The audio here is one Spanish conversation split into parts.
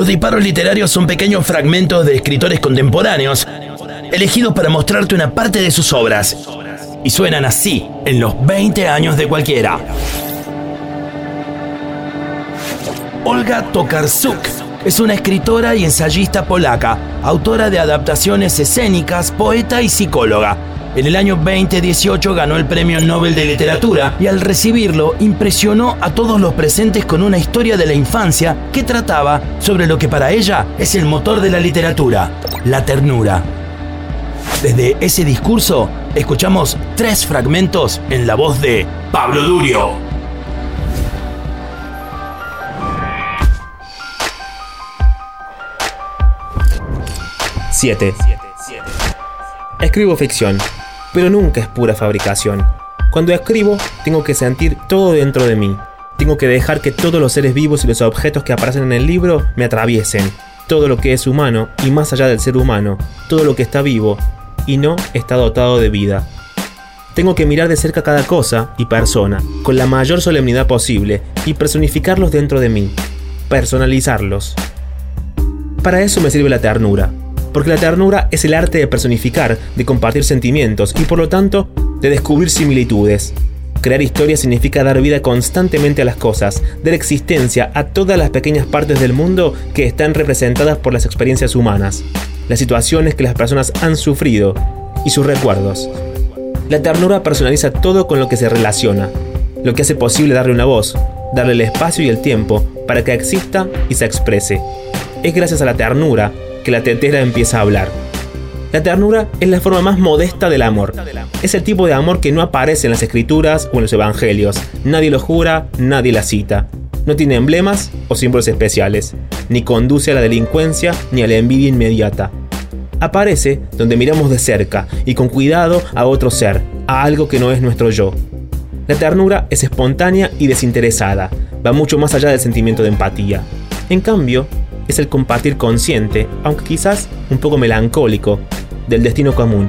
Los disparos literarios son pequeños fragmentos de escritores contemporáneos, elegidos para mostrarte una parte de sus obras. Y suenan así en los 20 años de cualquiera. Olga Tokarczuk es una escritora y ensayista polaca, autora de adaptaciones escénicas, poeta y psicóloga. En el año 2018 ganó el Premio Nobel de Literatura y al recibirlo impresionó a todos los presentes con una historia de la infancia que trataba sobre lo que para ella es el motor de la literatura, la ternura. Desde ese discurso escuchamos tres fragmentos en la voz de Pablo Durio. 7. Escribo ficción, pero nunca es pura fabricación. Cuando escribo, tengo que sentir todo dentro de mí. Tengo que dejar que todos los seres vivos y los objetos que aparecen en el libro me atraviesen. Todo lo que es humano y más allá del ser humano, todo lo que está vivo y no está dotado de vida. Tengo que mirar de cerca cada cosa y persona, con la mayor solemnidad posible, y personificarlos dentro de mí, personalizarlos. Para eso me sirve la ternura, porque la ternura es el arte de personificar, de compartir sentimientos y por lo tanto de descubrir similitudes. Crear historia significa dar vida constantemente a las cosas, dar existencia a todas las pequeñas partes del mundo que están representadas por las experiencias humanas, las situaciones que las personas han sufrido y sus recuerdos. La ternura personaliza todo con lo que se relaciona, lo que hace posible darle una voz, darle el espacio y el tiempo para que exista y se exprese. Es gracias a la ternura que la tetera empieza a hablar. La ternura es la forma más modesta del amor. Es el tipo de amor que no aparece en las escrituras o en los evangelios. Nadie lo jura, nadie la cita. No tiene emblemas o símbolos especiales, ni conduce a la delincuencia ni a la envidia inmediata. Aparece donde miramos de cerca y con cuidado a otro ser, a algo que no es nuestro yo. La ternura es espontánea y desinteresada, va mucho más allá del sentimiento de empatía. En cambio, es el compartir consciente, aunque quizás un poco melancólico, del destino común.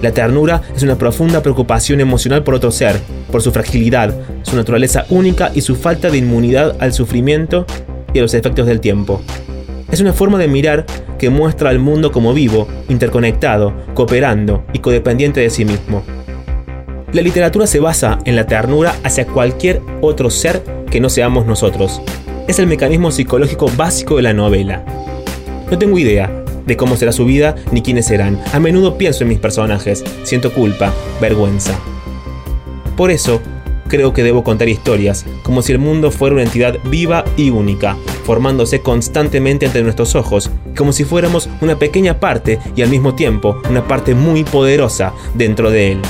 La ternura es una profunda preocupación emocional por otro ser, por su fragilidad, su naturaleza única y su falta de inmunidad al sufrimiento y a los efectos del tiempo. Es una forma de mirar que muestra al mundo como vivo, interconectado, cooperando y codependiente de sí mismo. La literatura se basa en la ternura hacia cualquier otro ser que no seamos nosotros, es el mecanismo psicológico básico de la novela. No tengo idea de cómo será su vida ni quiénes serán. A menudo pienso en mis personajes, siento culpa, vergüenza. Por eso, creo que debo contar historias, como si el mundo fuera una entidad viva y única, formándose constantemente ante nuestros ojos, como si fuéramos una pequeña parte y al mismo tiempo una parte muy poderosa dentro de él.